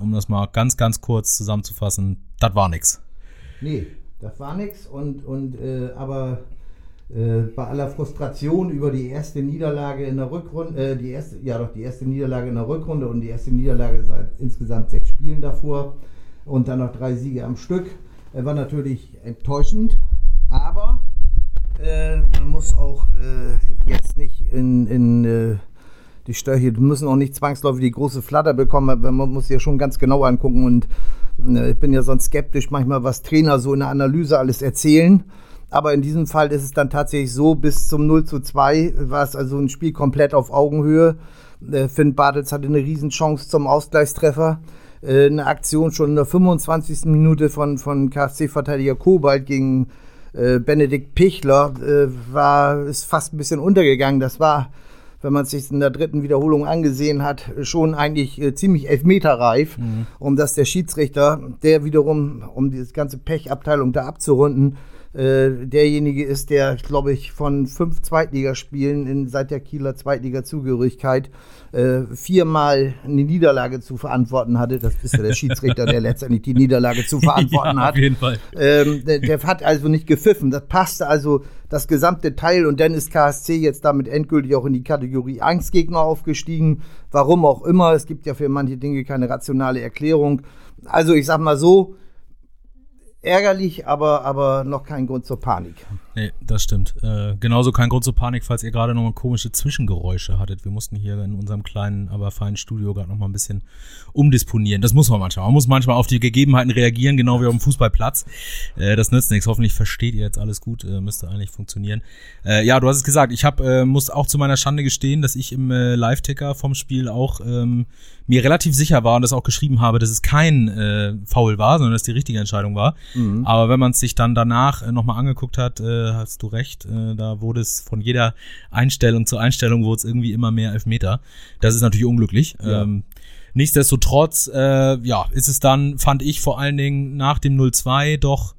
Um das mal ganz, ganz kurz zusammenzufassen, das war nix. Nee, das war nix und, und äh, aber äh, bei aller Frustration über die erste Niederlage in der Rückrunde, äh, die erste, ja doch, die erste Niederlage in der Rückrunde und die erste Niederlage seit insgesamt sechs Spielen davor und dann noch drei Siege am Stück, äh, war natürlich enttäuschend, aber äh, man muss auch äh, jetzt nicht in, in die Störche müssen auch nicht zwangsläufig die große Flatter bekommen, man muss ja schon ganz genau angucken und äh, ich bin ja sonst skeptisch manchmal, was Trainer so in der Analyse alles erzählen. Aber in diesem Fall ist es dann tatsächlich so, bis zum 0 zu 2 war es also ein Spiel komplett auf Augenhöhe. Äh, Finn Bartels hatte eine Riesenchance zum Ausgleichstreffer. Äh, eine Aktion schon in der 25. Minute von, von KFC-Verteidiger Kobalt gegen äh, Benedikt Pichler war, ist fast ein bisschen untergegangen. Das war wenn man es sich in der dritten Wiederholung angesehen hat, schon eigentlich äh, ziemlich elfmeterreif. Mhm. Und dass der Schiedsrichter, der wiederum, um diese ganze Pechabteilung da abzurunden, äh, derjenige ist, der, glaube ich, von fünf Zweitligaspielen in, seit der Kieler Zweitliga-Zugehörigkeit äh, viermal eine Niederlage zu verantworten hatte. Das ist ja der Schiedsrichter, der letztendlich die Niederlage zu verantworten ja, hat. Auf jeden Fall. Ähm, der, der, hat also nicht gepfiffen. Das passte also das gesamte Teil und dann ist KSC jetzt damit endgültig auch in die Kategorie Angstgegner aufgestiegen. Warum auch immer. Es gibt ja für manche Dinge keine rationale Erklärung. Also ich sag mal so, ärgerlich, aber, aber noch kein Grund zur Panik. Nee, das stimmt. Äh, genauso kein Grund zur Panik, falls ihr gerade noch mal komische Zwischengeräusche hattet. Wir mussten hier in unserem kleinen, aber feinen Studio gerade noch mal ein bisschen umdisponieren. Das muss man manchmal. Man muss manchmal auf die Gegebenheiten reagieren, genau wie auf dem Fußballplatz. Äh, das nützt nichts. Hoffentlich versteht ihr jetzt alles gut. Äh, müsste eigentlich funktionieren. Äh, ja, du hast es gesagt. Ich hab, äh, muss auch zu meiner Schande gestehen, dass ich im äh, Live-Ticker vom Spiel auch ähm, mir relativ sicher war und das auch geschrieben habe, dass es kein äh, Foul war, sondern dass die richtige Entscheidung war. Mhm. Aber wenn man es sich dann danach äh, nochmal angeguckt hat, äh, hast du recht, äh, da wurde es von jeder Einstellung zur Einstellung wurde es irgendwie immer mehr Elfmeter. Das ist natürlich unglücklich. Ja. Ähm, nichtsdestotrotz, äh, ja, ist es dann, fand ich vor allen Dingen nach dem 0-2 doch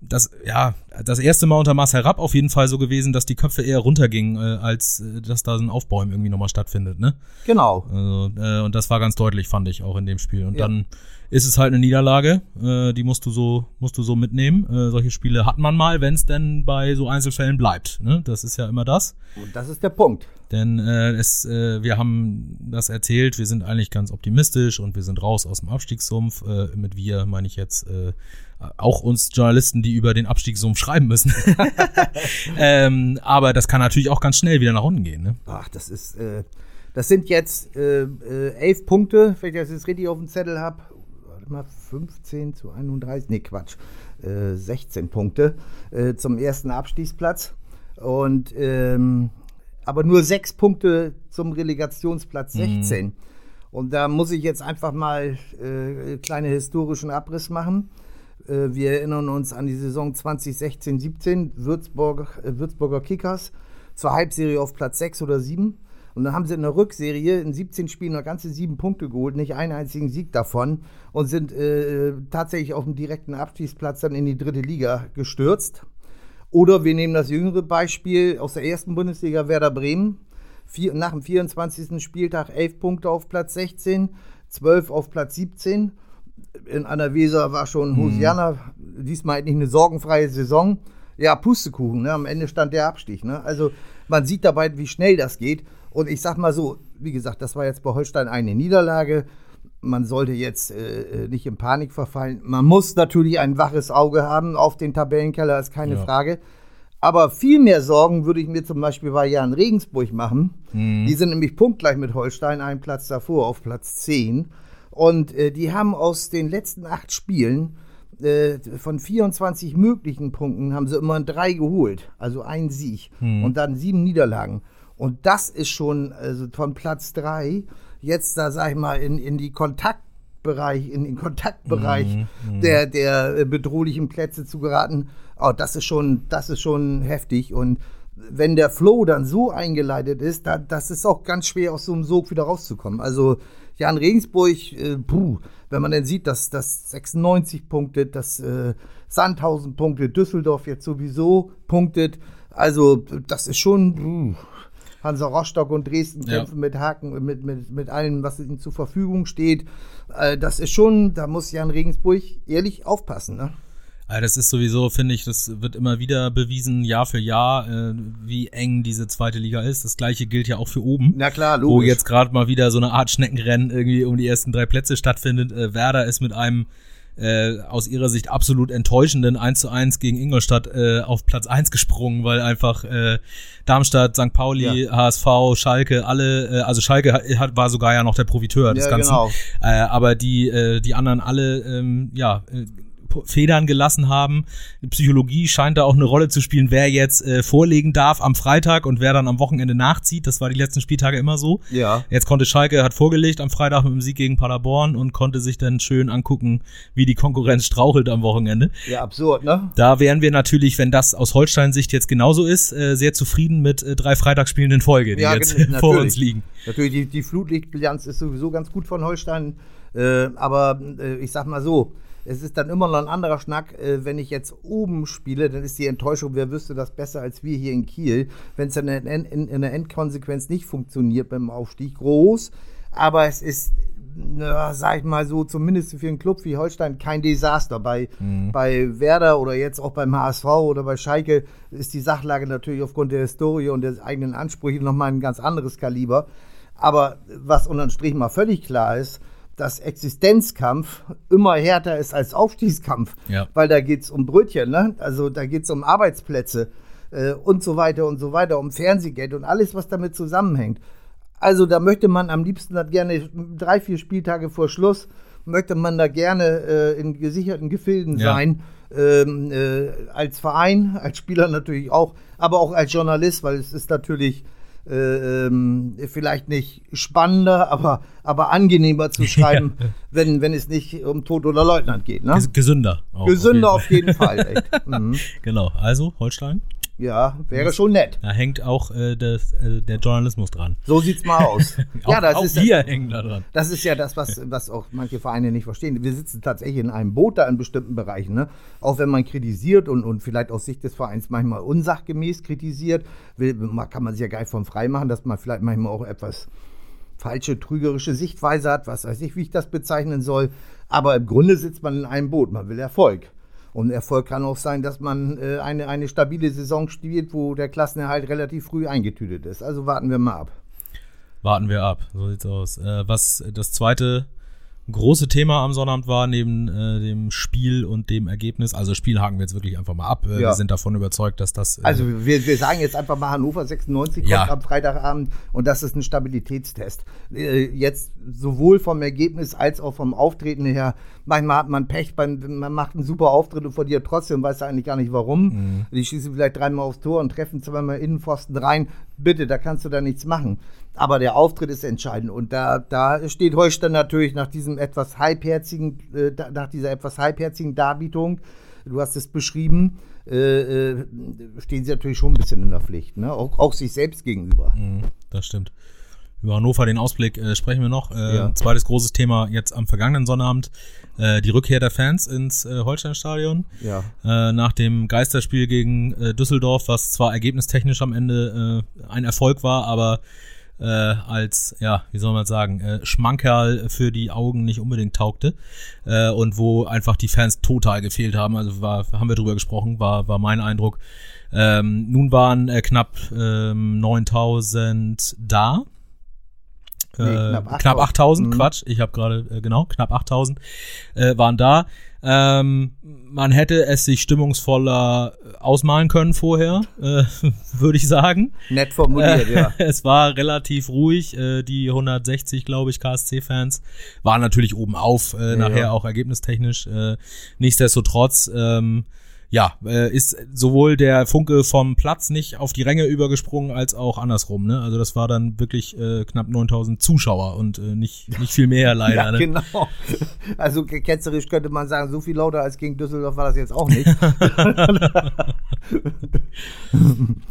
das, ja, das erste Mal unter Marcel Rapp auf jeden Fall so gewesen, dass die Köpfe eher runtergingen, äh, als äh, dass da so ein Aufbäumen irgendwie nochmal stattfindet, ne? Genau. Also, äh, und das war ganz deutlich, fand ich, auch in dem Spiel. Und ja. dann ist es halt eine Niederlage, äh, die musst du so, musst du so mitnehmen. Äh, solche Spiele hat man mal, wenn es denn bei so Einzelfällen bleibt. Ne? Das ist ja immer das. Und das ist der Punkt. Denn es, wir haben das erzählt, wir sind eigentlich ganz optimistisch und wir sind raus aus dem Abstiegssumpf. Mit wir meine ich jetzt auch uns Journalisten, die über den Abstiegssumpf schreiben müssen. ähm, aber das kann natürlich auch ganz schnell wieder nach unten gehen. Ne? Ach, das ist, äh, das sind jetzt äh, äh, elf Punkte, wenn ich das jetzt richtig auf dem Zettel habe. Warte mal, 15 zu 31, nee, Quatsch, äh, 16 Punkte äh, zum ersten Abstiegsplatz. Und ähm, aber nur sechs Punkte zum Relegationsplatz 16. Mhm. Und da muss ich jetzt einfach mal äh, kleine historischen Abriss machen. Äh, wir erinnern uns an die Saison 2016-17, Würzburg, äh, Würzburger Kickers, zur Halbserie auf Platz 6 oder 7. Und dann haben sie in der Rückserie in 17 Spielen noch ganze sieben Punkte geholt, nicht einen einzigen Sieg davon und sind äh, tatsächlich auf dem direkten Abstiegsplatz dann in die dritte Liga gestürzt. Oder wir nehmen das jüngere Beispiel aus der ersten Bundesliga Werder Bremen. Vier, nach dem 24. Spieltag 11 Punkte auf Platz 16, 12 auf Platz 17 in Anna Weser war schon mhm. Hosianna, mhm. diesmal nicht eine sorgenfreie Saison. Ja, Pustekuchen, ne? am Ende stand der Abstieg. Ne? Also man sieht dabei, wie schnell das geht. Und ich sag mal so, wie gesagt, das war jetzt bei Holstein eine Niederlage. Man sollte jetzt äh, nicht in Panik verfallen. Man muss natürlich ein waches Auge haben auf den Tabellenkeller, ist keine ja. Frage. Aber viel mehr Sorgen würde ich mir zum Beispiel bei Jan Regensburg machen. Mhm. Die sind nämlich punktgleich mit Holstein, einen Platz davor, auf Platz 10. Und äh, die haben aus den letzten acht Spielen äh, von 24 möglichen Punkten haben sie immer drei geholt, also ein Sieg hm. und dann sieben Niederlagen. Und das ist schon also von Platz drei jetzt da sag ich mal in, in die Kontakt Touchbereich, in den Kontaktbereich Mhm, der, der äh, bedrohlichen Plätze zu geraten. Oh, das ist schon, das ist schon heftig. Und wenn der Flow dann so eingeleitet ist, da, das ist auch ganz schwer aus so einem Sog wieder rauszukommen. Also Jan Regensburg, äh, puh, wenn man dann sieht, dass das 96 punktet, dass äh, Sandhausen punktet, Düsseldorf jetzt sowieso punktet. Also das ist schon puh. Hansa Rostock und Dresden Ja. kämpfen mit Haken, mit, mit, mit allem, was ihnen zur Verfügung steht. Äh, das ist schon, da muss Jan Regensburg ehrlich aufpassen. Ne? Also das ist sowieso, finde ich, das wird immer wieder bewiesen, Jahr für Jahr, äh, wie eng diese zweite Liga ist. Das gleiche gilt ja auch für oben. Na klar, wo logisch. jetzt gerade mal wieder so eine Art Schneckenrennen irgendwie um die ersten drei Plätze stattfindet. Äh, Werder ist mit einem äh, aus ihrer Sicht absolut enttäuschenden 1 zu 1 gegen Ingolstadt äh, auf Platz 1 gesprungen, weil einfach äh, Darmstadt, St. Pauli, HSV, Schalke, alle, äh, also Schalke hat, hat, war sogar ja noch der Profiteur des Ja, Ganzen. genau. Äh, aber die, äh, die anderen alle, ähm, ja, äh, Federn gelassen haben. Die Psychologie scheint da auch eine Rolle zu spielen, wer jetzt äh, vorlegen darf am Freitag und wer dann am Wochenende nachzieht. Das war die letzten Spieltage immer so. Ja. Jetzt konnte Schalke, hat vorgelegt am Freitag mit dem Sieg gegen Paderborn und konnte sich dann schön angucken, wie die Konkurrenz strauchelt am Wochenende. Ja, absurd, ne? Da wären wir natürlich, wenn das aus Holstein-Sicht jetzt genauso ist, äh, sehr zufrieden mit äh, drei Freitagsspielen in Folge, die Ja, jetzt vor uns liegen. Natürlich, die, die Flutlichtbilanz ist sowieso ganz gut von Holstein. Äh, aber äh, ich sag mal so, es ist dann immer noch ein anderer Schnack, äh, wenn ich jetzt oben spiele, dann ist die Enttäuschung, wer wüsste das besser als wir hier in Kiel, wenn es dann in, in, in der Endkonsequenz nicht funktioniert beim Aufstieg, groß. Aber es ist, na, sag ich mal so, zumindest für einen Club wie Holstein kein Desaster. Bei, bei Werder oder jetzt auch beim HSV oder bei Schalke ist die Sachlage natürlich aufgrund der Historie und der eigenen Ansprüche nochmal ein ganz anderes Kaliber. Aber was unterm Strich mal völlig klar ist, dass Existenzkampf immer härter ist als Aufstiegskampf. Ja. Weil da geht es um Brötchen, ne? Also da geht es um Arbeitsplätze äh, und so weiter und so weiter, um Fernsehgeld und alles, was damit zusammenhängt. Also da möchte man am liebsten dann gerne drei, vier Spieltage vor Schluss, möchte man da gerne äh, in gesicherten Gefilden Ja. sein. Ähm, äh, als Verein, als Spieler natürlich auch, aber auch als Journalist, weil es ist natürlich ähm, vielleicht nicht spannender, aber, aber angenehmer zu schreiben, wenn, wenn es nicht um Tod oder Leutnant geht. Ne? Ges- Gesünder. Gesünder auf auf jeden Fall. Mhm. jeden- Genau, also Holstein. Ja, wäre schon nett. Da hängt auch äh, das, äh, der Journalismus dran. So sieht's mal aus. auch, ja, das auch ist wir hängen da dran. Das ist ja das, was, was auch manche Vereine nicht verstehen. Wir sitzen tatsächlich in einem Boot da in bestimmten Bereichen. Ne? Auch wenn man kritisiert und, und vielleicht aus Sicht des Vereins manchmal unsachgemäß kritisiert, will, kann man sich ja gar nicht von frei machen, dass man vielleicht manchmal auch etwas falsche, trügerische Sichtweise hat, was weiß ich, wie ich das bezeichnen soll. Aber im Grunde sitzt man in einem Boot, man will Erfolg. Und Erfolg kann auch sein, dass man äh, eine, eine stabile Saison spielt, wo der Klassenerhalt relativ früh eingetütet ist. Also warten wir mal ab. Warten wir ab. So sieht's aus. Äh, was das zweite große Thema am Sonnabend war, neben äh, dem Spiel und dem Ergebnis, also Spiel haken wir jetzt wirklich einfach mal ab. Äh, Ja. Wir sind davon überzeugt, dass das. Äh, Also wir, wir sagen jetzt einfach mal, Hannover 96 kommt Ja. am Freitagabend und das ist ein Stabilitätstest. Äh, Jetzt sowohl vom Ergebnis als auch vom Auftreten her. Manchmal hat man Pech, beim, man macht einen super Auftritt und verliert trotzdem, weiß eigentlich gar nicht warum. Die schießen vielleicht dreimal aufs Tor und treffen zweimal Innenpfosten rein. Bitte, da kannst du da nichts machen. Aber der Auftritt ist entscheidend und da, da steht Holstein natürlich nach diesem etwas halbherzigen, äh, nach dieser etwas halbherzigen Darbietung du hast es beschrieben, äh, äh, stehen sie natürlich schon ein bisschen in der Pflicht, ne? auch, auch sich selbst gegenüber. Mhm, das stimmt. Über Hannover den Ausblick äh, sprechen wir noch. Äh, Ja. Zweites großes Thema jetzt am vergangenen Sonnabend. Äh, die Rückkehr der Fans ins äh, Holsteinstadion. Ja. Äh, nach dem Geisterspiel gegen äh, Düsseldorf, was zwar ergebnistechnisch am Ende äh, ein Erfolg war, aber äh, als, ja, wie soll man sagen, äh, Schmankerl für die Augen nicht unbedingt taugte äh, und wo einfach die Fans total gefehlt haben. Also war, haben wir drüber gesprochen, war, war mein Eindruck. Ähm, nun waren äh, knapp ähm, 9000 da. Nee, Äh, knapp 8000. knapp 8000, Mhm. Quatsch, ich habe gerade, äh, genau, knapp 8000 äh, waren da. Ähm, man hätte es sich stimmungsvoller ausmalen können vorher, äh, würde ich sagen. Nett formuliert, ja. Es war relativ ruhig. Äh, die 160, glaube ich, KSC-Fans waren natürlich oben auf, äh, nachher ja. auch ergebnistechnisch. Äh, nichtsdestotrotz, ähm, ja, äh, ist sowohl der Funke vom Platz nicht auf die Ränge übergesprungen, als auch andersrum. Ne? Also das war dann wirklich äh, knapp 9000 Zuschauer und äh, nicht, nicht viel mehr leider. ja, ne? genau. Also ke- ketzerisch könnte man sagen, so viel lauter als gegen Düsseldorf war das jetzt auch nicht.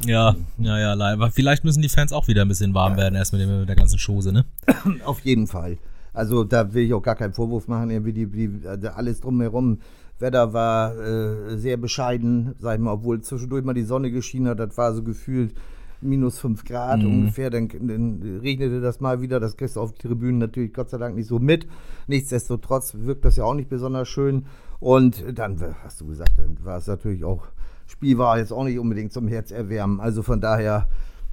Ja, ja, ja, leider. Vielleicht müssen die Fans auch wieder ein bisschen warm werden, erst mit, dem, mit der ganzen Chose, ne? Auf jeden Fall. Also da will ich auch gar keinen Vorwurf machen. Irgendwie die, die, also alles drumherum. Wetter war äh, sehr bescheiden, sag ich mal, obwohl zwischendurch mal die Sonne geschienen hat. Das war so gefühlt minus 5 Grad ungefähr. Dann, dann regnete das mal wieder. Das kriegst du auf Tribünen natürlich Gott sei Dank nicht so mit. Nichtsdestotrotz wirkt das ja auch nicht besonders schön. Und dann hast du gesagt, dann war es natürlich auch, Spiel war jetzt auch nicht unbedingt zum Herzerwärmen. Also von daher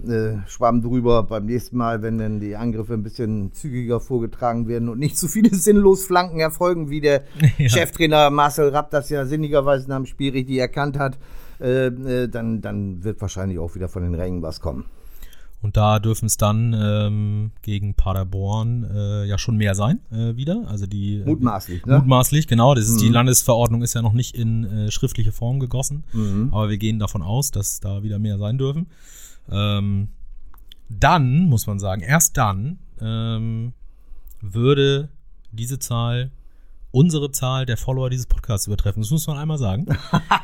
äh, schwamm drüber beim nächsten Mal, wenn dann die Angriffe ein bisschen zügiger vorgetragen werden und nicht zu viele sinnlos Flanken erfolgen, wie der Ja. Cheftrainer Marcel Rapp das ja sinnigerweise nach dem Spiel richtig erkannt hat, äh, äh, dann, dann wird wahrscheinlich auch wieder von den Rängen was kommen. Und da dürfen es dann ähm, gegen Paderborn äh, ja schon mehr sein äh, wieder. Also die äh, Mutmaßlich, ne? Mutmaßlich, genau. Das ist die Landesverordnung ist ja noch nicht in äh, schriftliche Form gegossen, Mhm. aber wir gehen davon aus, dass da wieder mehr sein dürfen. Ähm, dann muss man sagen, erst dann ähm, würde diese Zahl unsere Zahl der Follower dieses Podcasts übertreffen. Das muss man einmal sagen.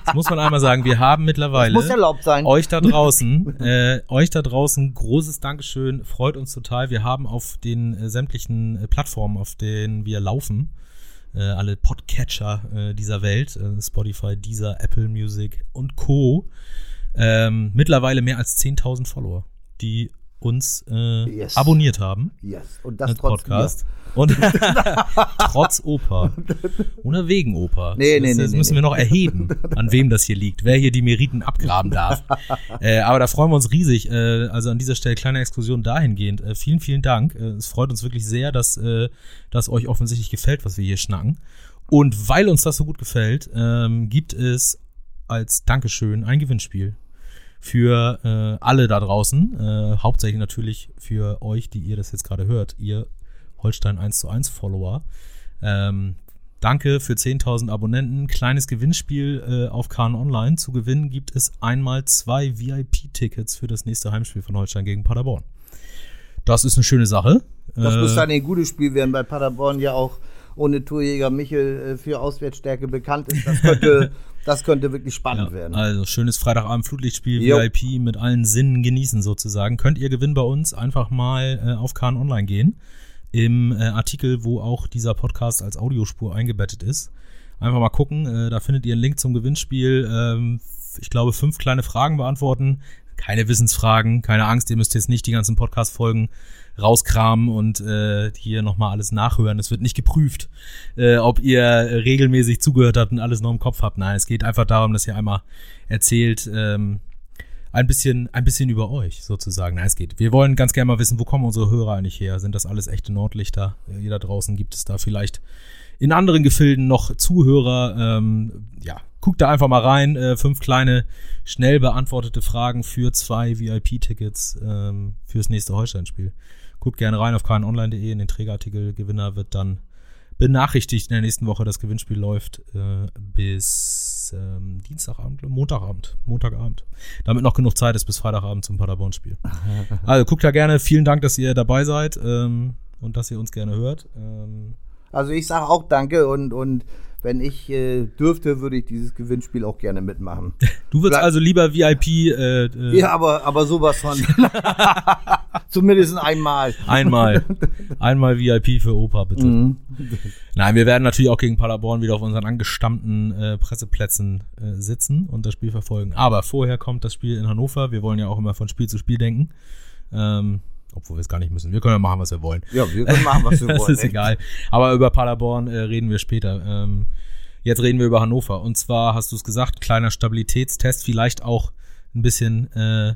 Das muss man einmal sagen. Wir haben mittlerweile Muss erlaubt sein. euch da draußen, äh, euch da draußen großes Dankeschön, freut uns total. Wir haben auf den äh, sämtlichen äh, Plattformen, auf denen wir laufen, äh, alle Podcatcher äh, dieser Welt, äh, Spotify, Deezer, Apple Music und Co. Ähm, mittlerweile mehr als 10.000 Follower, die uns äh, Yes. abonniert haben. Yes. Und das trotz Podcast. Und trotz Oper. Oder wegen Oper. Nee, nee, das, nee, das nee, müssen nee. wir noch erheben, an wem das hier liegt, wer hier die Meriten abgraben darf. äh, aber da freuen wir uns riesig. Äh, also an dieser Stelle kleine Exkursion dahingehend. Äh, vielen, vielen Dank. Äh, es freut uns wirklich sehr, dass äh, das euch offensichtlich gefällt, was wir hier schnacken. Und weil uns das so gut gefällt, ähm, gibt es als Dankeschön ein Gewinnspiel für äh, alle da draußen. Äh, hauptsächlich natürlich für euch, die ihr das jetzt gerade hört, ihr Holstein 1 zu 1 Follower. Ähm, danke für 10.000 Abonnenten. Kleines Gewinnspiel äh, auf Kahn Online. Zu gewinnen gibt es einmal zwei VIP-Tickets für das nächste Heimspiel von Holstein gegen Paderborn. Das ist eine schöne Sache. Das Äh, muss dann ein gutes Spiel werden, weil Paderborn ja auch ohne Torjäger Michel äh, für Auswärtsstärke bekannt ist. Das könnte, das könnte wirklich spannend Ja, werden. also schönes Freitagabend Flutlichtspiel, Jo. VIP mit allen Sinnen genießen sozusagen. Könnt ihr gewinnen bei uns, einfach mal äh, auf Kahn Online gehen. Im äh, Artikel, wo auch dieser Podcast als Audiospur eingebettet ist. Einfach mal gucken, äh, da findet ihr einen Link zum Gewinnspiel. Ähm, ich glaube, fünf kleine Fragen beantworten. Keine Wissensfragen, keine Angst, ihr müsst jetzt nicht die ganzen Podcast-Folgen rauskramen und äh, hier nochmal alles nachhören. Es wird nicht geprüft, äh, ob ihr äh, regelmäßig zugehört habt und alles noch im Kopf habt. Nein, es geht einfach darum, dass ihr einmal erzählt, ähm, ein bisschen, ein bisschen über euch sozusagen. Nein, es geht. Wir wollen ganz gerne mal wissen, wo kommen unsere Hörer eigentlich her? Sind das alles echte Nordlichter? Äh, Hier da draußen gibt es da vielleicht in anderen Gefilden noch Zuhörer. Ähm, ja, guckt da einfach mal rein. Äh, fünf kleine, schnell beantwortete Fragen für zwei VIP-Tickets ähm, fürs nächste Holstein-Spiel. Guckt gerne rein auf knonline.de in den Trägerartikel. Gewinner wird dann benachrichtigt in der nächsten Woche. Das Gewinnspiel läuft äh, bis ähm, Dienstagabend, Montagabend, Montagabend. Damit noch genug Zeit ist bis Freitagabend zum Paderborn-Spiel. Also guckt da gerne. Vielen Dank, dass ihr dabei seid ähm, und dass ihr uns gerne hört. Ähm, Also ich sage auch Danke und, und wenn ich äh, dürfte, würde ich dieses Gewinnspiel auch gerne mitmachen. du würdest Bleib- also lieber VIP äh, äh, Ja, aber, aber sowas von. Zumindest einmal. einmal, einmal VIP für Opa bitte. Mhm. Nein, wir werden natürlich auch gegen Paderborn wieder auf unseren angestammten äh, Presseplätzen äh, sitzen und das Spiel verfolgen. Aber vorher kommt das Spiel in Hannover. Wir wollen ja auch immer von Spiel zu Spiel denken. Ähm, obwohl wir es gar nicht müssen. Wir können ja machen, was wir wollen. Ja, wir können machen, was wir das wollen. ist egal. Aber über Paderborn äh, reden wir später. Ähm, jetzt reden wir über Hannover. Und zwar hast du es gesagt, kleiner Stabilitätstest, vielleicht auch ein bisschen äh,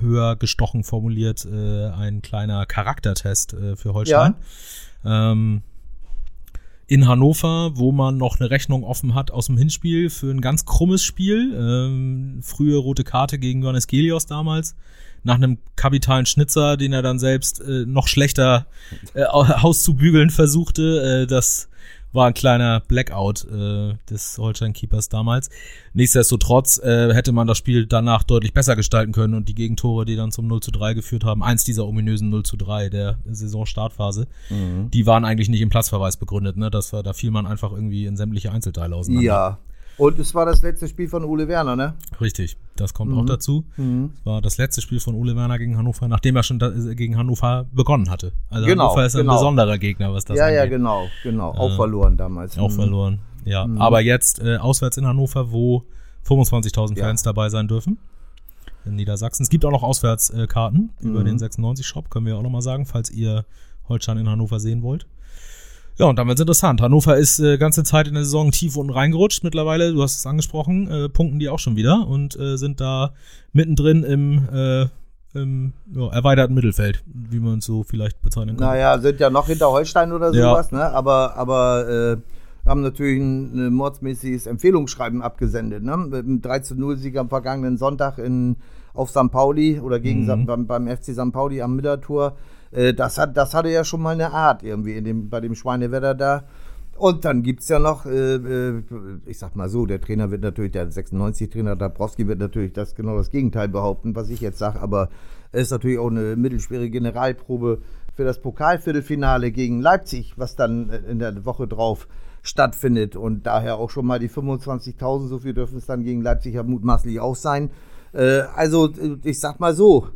höher gestochen formuliert, äh, ein kleiner Charaktertest äh, für Holstein. Ähm, in Hannover, wo man noch eine Rechnung offen hat aus dem Hinspiel für ein ganz krummes Spiel. Ähm, frühe rote Karte gegen Johannes Gelios damals. Nach einem kapitalen Schnitzer, den er dann selbst äh, noch schlechter äh, auszubügeln versuchte. Äh, das war ein kleiner Blackout äh, des Holstein-Keepers damals. Nichtsdestotrotz äh, hätte man das Spiel danach deutlich besser gestalten können und die Gegentore, die dann zum 0 zu 3 geführt haben, eins dieser ominösen 0 zu 3 der Saisonstartphase, mhm. die waren eigentlich nicht im Platzverweis begründet. Ne? Das war, da fiel man einfach irgendwie in sämtliche Einzelteile auseinander. Ja, und es war das letzte Spiel von Ole Werner, ne? Richtig, das kommt mhm. auch dazu. Mhm. Es war das letzte Spiel von Ole Werner gegen Hannover, nachdem er schon da, gegen Hannover begonnen hatte. Also genau, Hannover ist genau. ein besonderer Gegner, was das Ja, angeht. ja, genau, genau. Auch äh, verloren damals. Auch mhm. verloren, ja. Mhm. Aber jetzt äh, auswärts in Hannover, wo 25.000 Fans ja. dabei sein dürfen. In Niedersachsen. Es gibt auch noch Auswärtskarten äh, über den 96-Shop, können wir auch nochmal sagen, falls ihr Holstein in Hannover sehen wollt. Ja, und dann wird es interessant. Hannover ist äh, ganze Zeit in der Saison tief unten reingerutscht mittlerweile. Du hast es angesprochen, äh, punkten die auch schon wieder und äh, sind da mittendrin im, äh, im ja, erweiterten Mittelfeld, wie man es so vielleicht bezeichnen kann. Naja, sind ja noch hinter Holstein oder sowas, ja. ne? Aber, aber äh, haben natürlich ein, ein mordsmäßiges Empfehlungsschreiben abgesendet, ne? Mit einem 3 0-Sieg am vergangenen Sonntag in, auf St. Pauli oder gegen mhm. beim, beim FC St. Pauli am Millertor. Äh, das, hat, das hatte ja schon mal eine Art irgendwie in dem, bei dem Schweinewetter da. Und dann gibt es ja noch, äh, äh, ich sag mal so, der Trainer wird natürlich, der 96-Trainer Dabrowski wird natürlich das genau das Gegenteil behaupten, was ich jetzt sage, aber es ist natürlich auch eine mittelschwere Generalprobe für das Pokalviertelfinale gegen Leipzig, was dann in der Woche drauf stattfindet. Und daher auch schon mal die 25.000, so viel dürfen es dann gegen Leipzig ja mutmaßlich auch sein. Äh, also, ich sag mal so,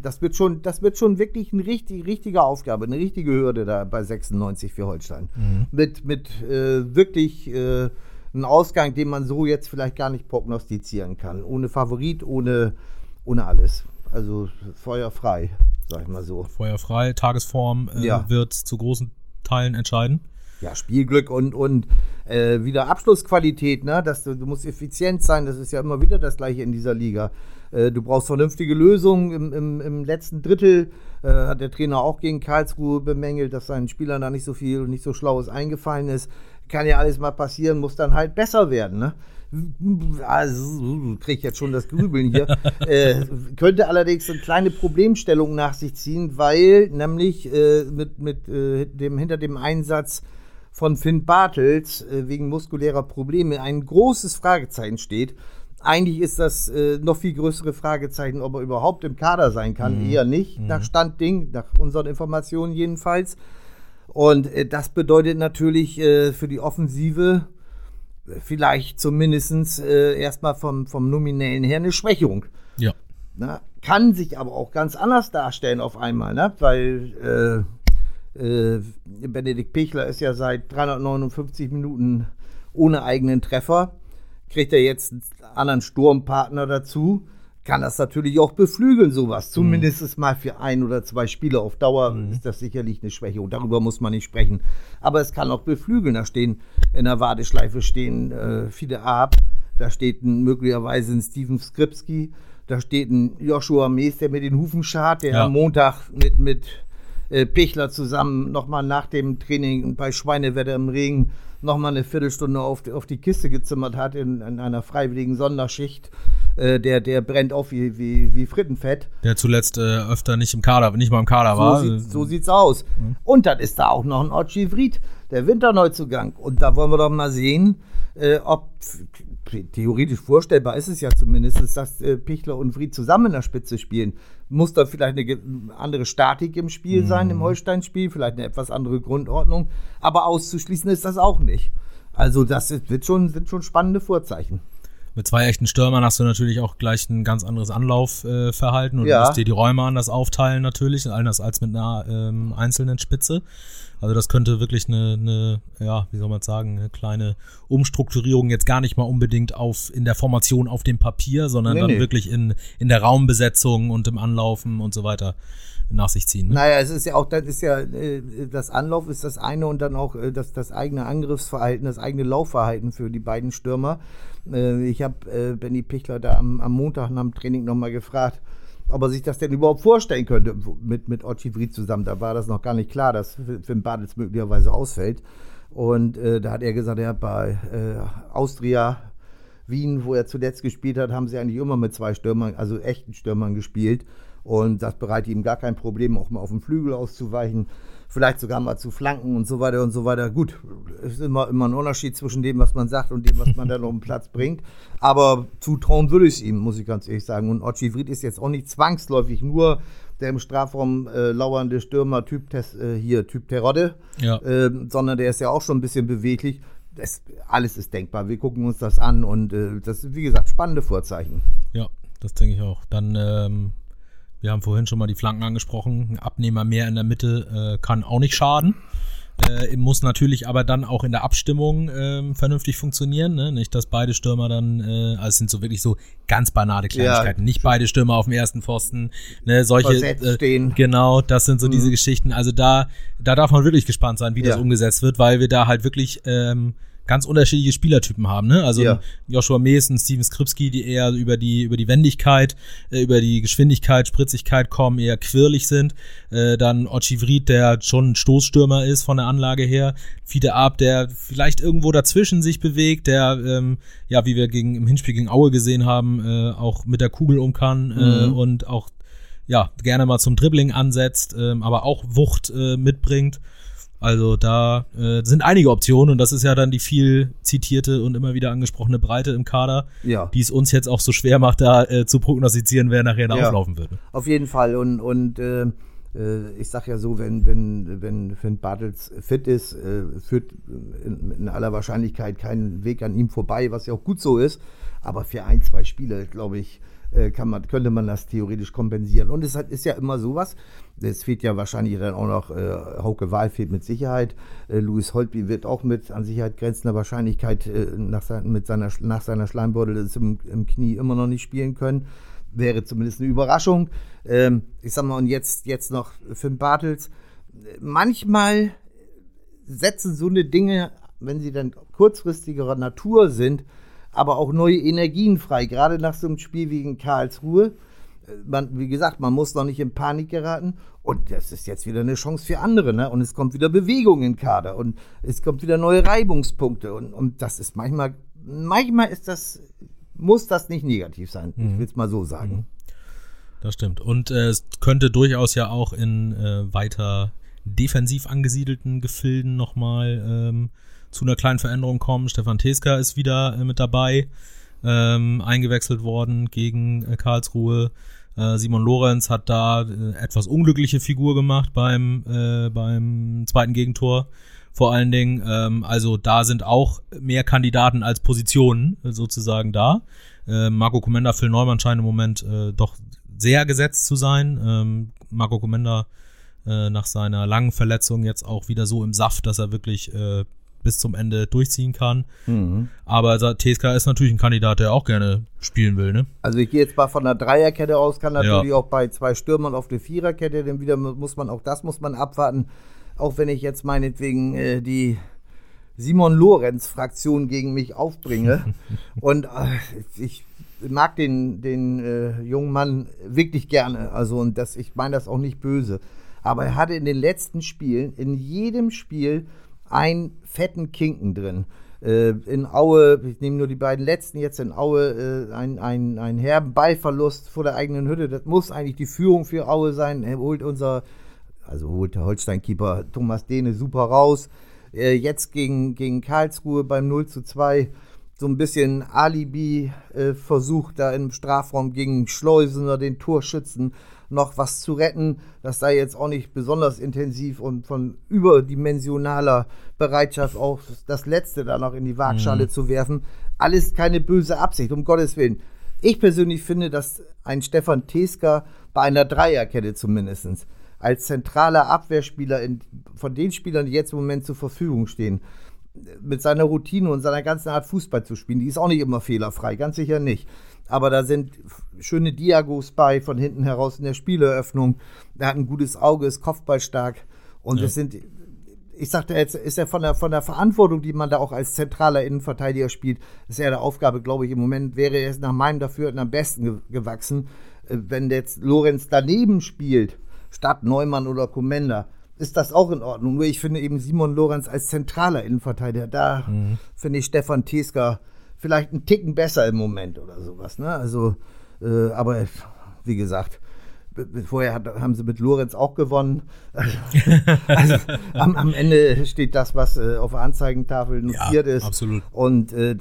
das wird schon, das wird schon wirklich eine richtig, richtige Aufgabe, eine richtige Hürde da bei 96 für Holstein. Mhm. Mit, mit äh, wirklich äh, einem Ausgang, den man so jetzt vielleicht gar nicht prognostizieren kann. Ohne Favorit, ohne, ohne alles. Also feuerfrei, sag ich mal so. Feuerfrei, Tagesform äh, ja. wird zu großen Teilen entscheiden. Ja, Spielglück und, und äh, wieder Abschlussqualität, ne? Das, du musst effizient sein, das ist ja immer wieder das gleiche in dieser Liga. Äh, du brauchst vernünftige Lösungen. Im, im, im letzten Drittel äh, hat der Trainer auch gegen Karlsruhe bemängelt, dass seinen Spielern da nicht so viel und nicht so Schlaues eingefallen ist. Kann ja alles mal passieren, muss dann halt besser werden. Ne? Also, kriege ich jetzt schon das Grübeln hier. äh, könnte allerdings eine kleine Problemstellung nach sich ziehen, weil nämlich äh, mit, mit äh, dem, hinter dem Einsatz von Finn Bartels äh, wegen muskulärer Probleme ein großes Fragezeichen steht. Eigentlich ist das äh, noch viel größere Fragezeichen, ob er überhaupt im Kader sein kann. Mhm. Eher nicht, mhm. nach Standding, nach unseren Informationen jedenfalls. Und äh, das bedeutet natürlich äh, für die Offensive äh, vielleicht zumindest äh, erstmal vom, vom nominellen her eine Schwächung. Ja. Na, kann sich aber auch ganz anders darstellen auf einmal, ne? weil äh, Benedikt Pichler ist ja seit 359 Minuten ohne eigenen Treffer kriegt er jetzt einen anderen Sturmpartner dazu, kann das natürlich auch beflügeln, sowas. Mhm. Zumindest mhm. mal für ein oder zwei Spiele auf Dauer mhm. ist das sicherlich eine Schwäche und darüber muss man nicht sprechen. Aber es kann auch beflügeln. Da stehen in der Warteschleife stehen äh, viele ab. Da steht ein, möglicherweise ein Steven Skripski. Da steht ein Joshua Mees, der mit den Hufen schart, der ja. am Montag mit, mit äh, Pichler zusammen nochmal nach dem Training bei Schweinewetter im Regen nochmal eine Viertelstunde auf, auf die Kiste gezimmert hat in, in einer freiwilligen Sonderschicht. Äh, der, der brennt auf wie, wie, wie Frittenfett. Der zuletzt äh, öfter nicht im Kader, nicht mal im Kader so war. Sieht, so sieht's aus. Mhm. Und dann ist da auch noch ein Ochi Vried, der Winterneuzugang. Und da wollen wir doch mal sehen, äh, ob theoretisch vorstellbar ist es ja zumindest, dass äh, Pichler und Fried zusammen in der Spitze spielen. Muss da vielleicht eine andere Statik im Spiel sein, im mhm. Holstein-Spiel, vielleicht eine etwas andere Grundordnung. Aber auszuschließen ist das auch nicht. Also das wird schon, sind schon spannende Vorzeichen. Mit zwei echten Stürmern hast du natürlich auch gleich ein ganz anderes Anlaufverhalten äh, und ja. du musst dir die Räume anders aufteilen natürlich, anders als mit einer ähm, einzelnen Spitze. Also das könnte wirklich eine, eine, ja, wie soll man sagen, eine kleine Umstrukturierung jetzt gar nicht mal unbedingt auf in der Formation auf dem Papier, sondern nee, dann nee. wirklich in, in der Raumbesetzung und im Anlaufen und so weiter nach sich ziehen. Ne? Naja, es ist ja auch, das ist ja, äh, das Anlauf ist das eine und dann auch äh, das, das eigene Angriffsverhalten, das eigene Laufverhalten für die beiden Stürmer. Äh, ich habe Benny Pichler da am, am Montag nach dem Training nochmal gefragt, ob er sich das denn überhaupt vorstellen könnte mit, mit Ochivri zusammen. Da war das noch gar nicht klar, dass Finn Bartels möglicherweise ausfällt. Und äh, da hat er gesagt, er hat bei äh, Austria Wien, wo er zuletzt gespielt hat, haben sie eigentlich immer mit zwei Stürmern, also echten Stürmern gespielt. Und das bereitet ihm gar kein Problem, auch mal auf den Flügel auszuweichen vielleicht sogar mal zu Flanken und so weiter und so weiter. Gut, es ist immer, immer ein Unterschied zwischen dem, was man sagt und dem, was man dann auf den Platz bringt. Aber zutrauen würde ich es ihm, muss ich ganz ehrlich sagen. Und Ochivrit ist jetzt auch nicht zwangsläufig nur der im Strafraum äh, lauernde Stürmer Typ äh, hier Typ Terodde, ja. äh, sondern der ist ja auch schon ein bisschen beweglich. Das, alles ist denkbar. Wir gucken uns das an und äh, das ist, wie gesagt, spannende Vorzeichen. Ja, das denke ich auch. Dann ähm, wir haben vorhin schon mal die Flanken angesprochen. Ein Abnehmer mehr in der Mitte äh, kann auch nicht schaden. Äh, muss natürlich aber dann auch in der Abstimmung äh, vernünftig funktionieren. Ne? Nicht, dass beide Stürmer dann, äh, also es sind so wirklich so ganz banale Kleinigkeiten. Ja. Nicht beide Stürmer auf dem ersten Pfosten. Ne? Solche, äh, stehen. Genau, das sind so mhm. diese Geschichten. Also da, da darf man wirklich gespannt sein, wie ja. das umgesetzt wird, weil wir da halt wirklich ähm, ganz unterschiedliche Spielertypen haben. Ne? Also ja. Joshua Mason, Steven Skripski, die eher über die über die Wendigkeit, äh, über die Geschwindigkeit, Spritzigkeit kommen, eher quirlig sind. Äh, dann Ochivrit, der schon ein Stoßstürmer ist von der Anlage her. Fide Ab, der vielleicht irgendwo dazwischen sich bewegt, der ähm, ja, wie wir gegen im Hinspiel gegen Aue gesehen haben, äh, auch mit der Kugel um kann äh, mhm. und auch ja gerne mal zum Dribbling ansetzt, äh, aber auch Wucht äh, mitbringt. Also da äh, sind einige Optionen und das ist ja dann die viel zitierte und immer wieder angesprochene Breite im Kader, ja. die es uns jetzt auch so schwer macht, da äh, zu prognostizieren, wer nachher da ja. auflaufen wird. Auf jeden Fall und, und äh, äh ich sag ja so, wenn, wenn, wenn Finn Bartels fit ist, äh, führt in, in, aller Wahrscheinlichkeit keinen Weg an ihm vorbei, was ja auch gut so ist. Aber für ein, zwei Spiele, glaube ich, äh, kann man, könnte man das theoretisch kompensieren. Und es ist ja immer sowas, es fehlt ja wahrscheinlich dann auch noch, äh, Hauke Wahl fehlt mit Sicherheit, äh, Louis Holtby wird auch mit an Sicherheit grenzender Wahrscheinlichkeit äh, nach, sein, mit seiner, nach seiner Schleimbeutel im, im Knie immer noch nicht spielen können. Wäre zumindest eine Überraschung. Ähm, ich sag mal, und jetzt, jetzt noch Finn Bartels. Manchmal setzen so eine Dinge, wenn sie dann kurzfristigerer Natur sind, aber auch neue Energien frei, gerade nach so einem Spiel wie in Karlsruhe. Äh, man, wie gesagt, man muss noch nicht in Panik geraten. Und das ist jetzt wieder eine Chance für andere. Ne? Und es kommt wieder Bewegung in Kader. Und es kommt wieder neue Reibungspunkte. Und, und das ist manchmal, manchmal ist das, muss das nicht negativ sein. Mhm. Ich will es mal so sagen. Mhm. Das stimmt. Und äh, es könnte durchaus ja auch in äh, weiter defensiv angesiedelten Gefilden nochmal ähm, zu einer kleinen Veränderung kommen. Stefan Teska ist wieder äh, mit dabei, ähm, eingewechselt worden gegen äh, Karlsruhe. Äh, Simon Lorenz hat da äh, etwas unglückliche Figur gemacht beim, beim zweiten Gegentor. Vor allen Dingen, ähm, also da sind auch mehr Kandidaten als Positionen sozusagen da. Äh, Marco Comenda, Phil Neumann scheint im Moment äh, doch sehr gesetzt zu sein. Ähm, Marco Comenda nach seiner langen Verletzung jetzt auch wieder so im Saft, dass er wirklich bis zum Ende durchziehen kann. Mhm. Aber TSK ist natürlich ein Kandidat, der auch gerne spielen will. Ne? Also ich gehe jetzt mal von der Dreierkette aus, kann natürlich ja. auch bei zwei Stürmern auf eine Viererkette, denn wieder muss man auch das muss man abwarten. Auch wenn ich jetzt meinetwegen äh, die Simon Lorenz-Fraktion gegen mich aufbringe. Und äh, ich mag den, den äh, jungen Mann wirklich gerne. Also, und das, ich meine das auch nicht böse. Aber er hatte in den letzten Spielen, in jedem Spiel, einen fetten Kinken drin. Äh, in Aue, ich nehme nur die beiden letzten jetzt in Aue, äh, ein, ein, ein herben Ballverlust vor der eigenen Hütte. Das muss eigentlich die Führung für Aue sein. Er holt unser, also holt der Holstein-Keeper Thomas Dehne super raus. Äh, jetzt gegen, gegen Karlsruhe beim 0 zu 2 so ein bisschen Alibi-Versuch äh, da im Strafraum gegen Schleusener, den Torschützen noch was zu retten. Das sei jetzt auch nicht besonders intensiv und von überdimensionaler Bereitschaft auch das Letzte da noch in die Waagschale mhm. zu werfen. Alles keine böse Absicht, um Gottes Willen. Ich persönlich finde, dass ein Stefan Teska bei einer Dreierkette zumindest als zentraler Abwehrspieler in, von den Spielern, die jetzt im Moment zur Verfügung stehen, mit seiner Routine und seiner ganzen Art Fußball zu spielen, die ist auch nicht immer fehlerfrei, ganz sicher nicht aber da sind schöne Diagos bei von hinten heraus in der Spieleröffnung. Er hat ein gutes Auge, ist kopfballstark und ja. es sind ich sagte jetzt, ist er von der, von der Verantwortung, die man da auch als zentraler Innenverteidiger spielt, ist er der Aufgabe, glaube ich, im Moment wäre er nach meinem Dafürhalten am besten gewachsen. Äh, wenn jetzt Lorenz daneben spielt, statt Neumann oder Komenda, ist das auch in Ordnung. Nur ich finde eben Simon Lorenz als zentraler Innenverteidiger, da mhm. finde ich Stefan Teska vielleicht einen Ticken besser im Moment oder sowas. Ne? Also, äh, aber wie gesagt, vorher hat, haben sie mit Lorenz auch gewonnen. Also, am, am, Ende steht das, was äh, auf der Anzeigentafel notiert ja, ist. Absolut. Und äh,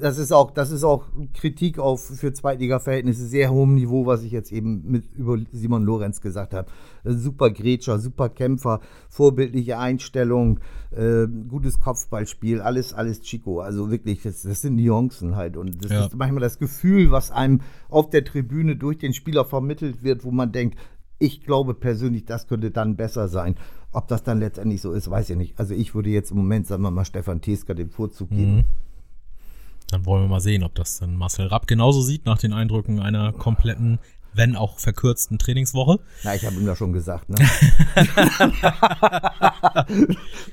das ist auch, das ist auch Kritik auf für Zweitliga-Verhältnisse sehr hohem Niveau, was ich jetzt eben mit über Simon Lorenz gesagt habe. Super Grätscher, super Kämpfer, vorbildliche Einstellung, äh, gutes Kopfballspiel, alles, alles Chico. Also wirklich, das, das sind Nuancen halt. Und das ja. ist manchmal das Gefühl, was einem auf der Tribüne durch den Spieler vermittelt wird, wo man denkt, ich glaube persönlich, das könnte dann besser sein. Ob das dann letztendlich so ist, weiß ich nicht. Also ich würde jetzt im Moment, sagen wir mal, Stefan Teska den Vorzug geben. Mhm. Dann wollen wir mal sehen, ob das dann Marcel Rapp genauso sieht nach den Eindrücken einer kompletten wenn auch verkürzten Trainingswoche. Na, ich habe ihm das schon gesagt. Ne?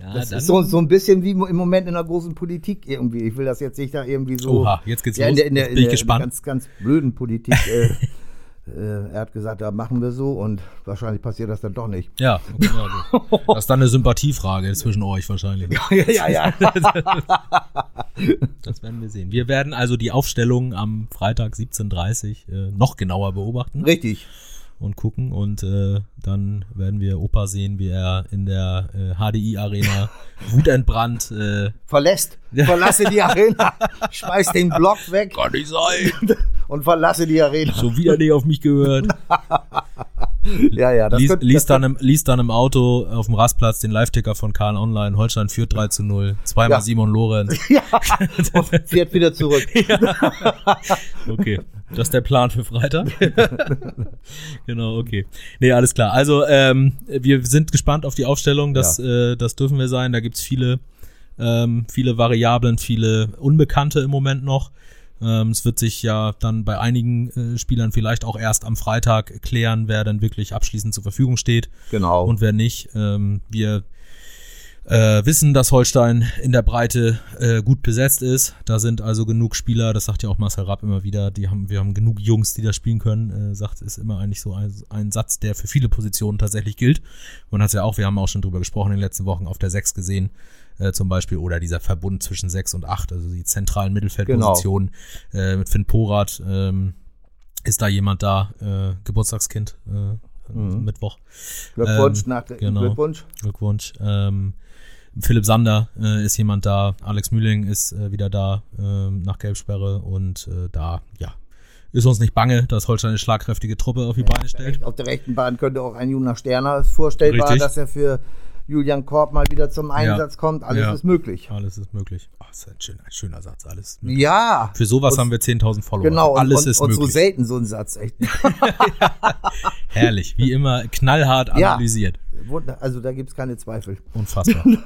ja, das ist so, so ein bisschen wie im Moment in der großen Politik irgendwie. Ich will das jetzt nicht da irgendwie so. Oha, jetzt geht's ja, los. In der, in der, in der, in der ganz, ganz blöden Politik. Äh, äh, er hat gesagt, ja, machen wir so und wahrscheinlich passiert das dann doch nicht. Ja, okay, ja das ist dann eine Sympathiefrage zwischen euch wahrscheinlich. ja, ja, ja. das werden wir sehen. Wir werden also die Aufstellung am Freitag 17.30 Uhr äh, noch genauer beobachten. Richtig und gucken und äh, dann werden wir Opa sehen, wie er in der äh, HDI Arena wutentbrannt äh, verlässt. Verlasse die Arena, schmeiß den Block weg. Kann nicht sein. Und verlasse die Arena. Schon wieder nicht auf mich gehört. ja, ja. Das liest, könnte, liest, dann im, liest dann im Auto auf dem Rastplatz den Live-Ticker von Karl Online. Holstein führt 3 zu 0. Zweimal ja. Simon Lorenz. ja. Und fährt wieder zurück. ja. Okay. Das ist der Plan für Freitag. genau, okay. Nee, alles klar. Also, ähm, wir sind gespannt auf die Aufstellung. Das, ja. äh, das dürfen wir sein. Da gibt's viele, ähm, viele Variablen, viele Unbekannte im Moment noch. Ähm, es wird sich ja dann bei einigen äh, Spielern vielleicht auch erst am Freitag klären, wer dann wirklich abschließend zur Verfügung steht. Genau. Und wer nicht. Ähm, wir äh, wissen, dass Holstein in der Breite äh, gut besetzt ist. Da sind also genug Spieler, das sagt ja auch Marcel Rapp immer wieder, die haben, wir haben genug Jungs, die da spielen können, äh, sagt, ist immer eigentlich so ein, ein Satz, der für viele Positionen tatsächlich gilt. Und hat ja auch, wir haben auch schon drüber gesprochen in den letzten Wochen auf der 6 gesehen, äh, zum Beispiel, oder dieser Verbund zwischen 6 und 8, also die zentralen Mittelfeldpositionen genau. äh, mit Finn Porath, ähm, ist da jemand da, äh, Geburtstagskind, äh, mhm. Mittwoch. Glückwunsch ähm, nach genau, Glückwunsch. Glückwunsch. Ähm, Philipp Sander äh, ist jemand da, Alex Mühling ist äh, wieder da äh, nach Gelbsperre und äh, da, ja, ist uns nicht bange, dass Holstein eine schlagkräftige Truppe auf die ja, Beine stellt. Auf der rechten Bahn könnte auch ein Jonas Sterner vorstellbar, Richtig. dass er für Julian Korb mal wieder zum Einsatz ja. kommt. Alles ja. ist möglich. Alles ist möglich. Oh, das ist ein schöner, ein schöner Satz. Alles möglich. Ja. Für sowas und, haben wir 10.000 Follower. Genau. Alles und, ist und möglich. Und so selten so ein Satz, echt. Herrlich. Wie immer knallhart analysiert. Also da gibt es keine Zweifel. Unfassbar.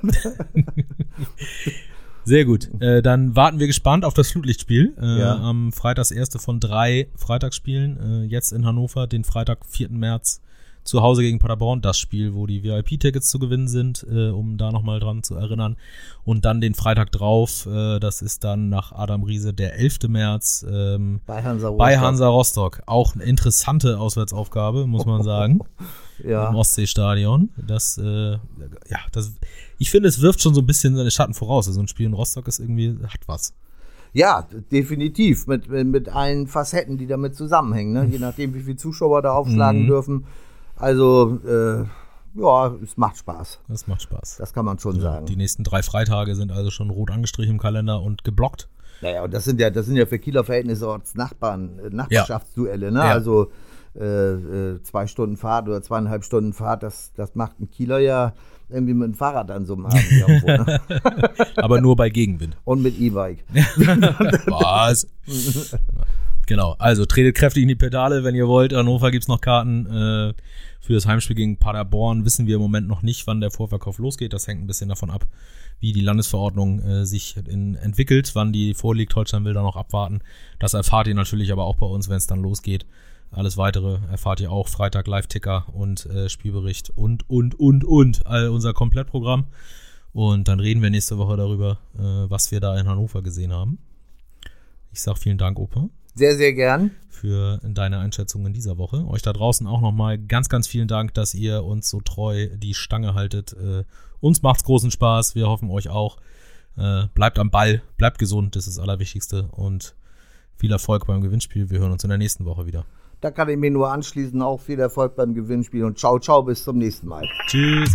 Sehr gut. Äh, dann warten wir gespannt auf das Flutlichtspiel. Äh, ja. Am Freitag das erste von drei Freitagsspielen. Äh, jetzt in Hannover, den Freitag, 4. März zu Hause gegen Paderborn, das Spiel, wo die VIP-Tickets zu gewinnen sind, äh, um da nochmal dran zu erinnern. Und dann den Freitag drauf, äh, das ist dann nach Adam Riese der 11. März ähm, bei, Hansa Rostock. bei Hansa Rostock. Auch eine interessante Auswärtsaufgabe, muss man sagen. ja. Im Ostseestadion. Das, äh, ja, das, ich finde, es wirft schon so ein bisschen seine Schatten voraus. Also ein Spiel in Rostock ist irgendwie, hat was. Ja, definitiv. Mit, mit allen Facetten, die damit zusammenhängen. Ne? Je nachdem, wie viele Zuschauer da aufschlagen mhm. dürfen. Also, äh, ja, es macht Spaß. Es macht Spaß. Das kann man schon ja, sagen. Die nächsten drei Freitage sind also schon rot angestrichen im Kalender und geblockt. Naja, und das sind ja, das sind ja für Kieler Verhältnisse Nachbarn, äh, Nachbarschaftsduelle, ne? Ja. Also äh, äh, zwei Stunden Fahrt oder zweieinhalb Stunden Fahrt, das, das macht ein Kieler ja irgendwie mit dem Fahrrad an so einem Abend irgendwo. Ne? Aber nur bei Gegenwind. Und mit E-Bike. Was? Genau, also tretet kräftig in die Pedale, wenn ihr wollt. Hannover gibt's noch Karten äh, für das Heimspiel gegen Paderborn. Wissen wir im Moment noch nicht, wann der Vorverkauf losgeht. Das hängt ein bisschen davon ab, wie die Landesverordnung äh, sich in, entwickelt, wann die vorliegt. Holstein will da noch abwarten. Das erfahrt ihr natürlich aber auch bei uns, wenn es dann losgeht. Alles weitere erfahrt ihr auch. Freitag Live-Ticker und äh, Spielbericht und, und, und, und. All unser Komplettprogramm. Und dann reden wir nächste Woche darüber, äh, was wir da in Hannover gesehen haben. Ich sag vielen Dank, Opa. Sehr, sehr gern. Für deine Einschätzung in dieser Woche. Euch da draußen auch nochmal ganz, ganz vielen Dank, dass ihr uns so treu die Stange haltet. Äh, uns macht's großen Spaß. Wir hoffen euch auch. Äh, bleibt am Ball, bleibt gesund, das ist das Allerwichtigste. Und viel Erfolg beim Gewinnspiel. Wir hören uns in der nächsten Woche wieder. Da kann ich mir nur anschließen. Auch viel Erfolg beim Gewinnspiel und ciao, ciao, bis zum nächsten Mal. Tschüss.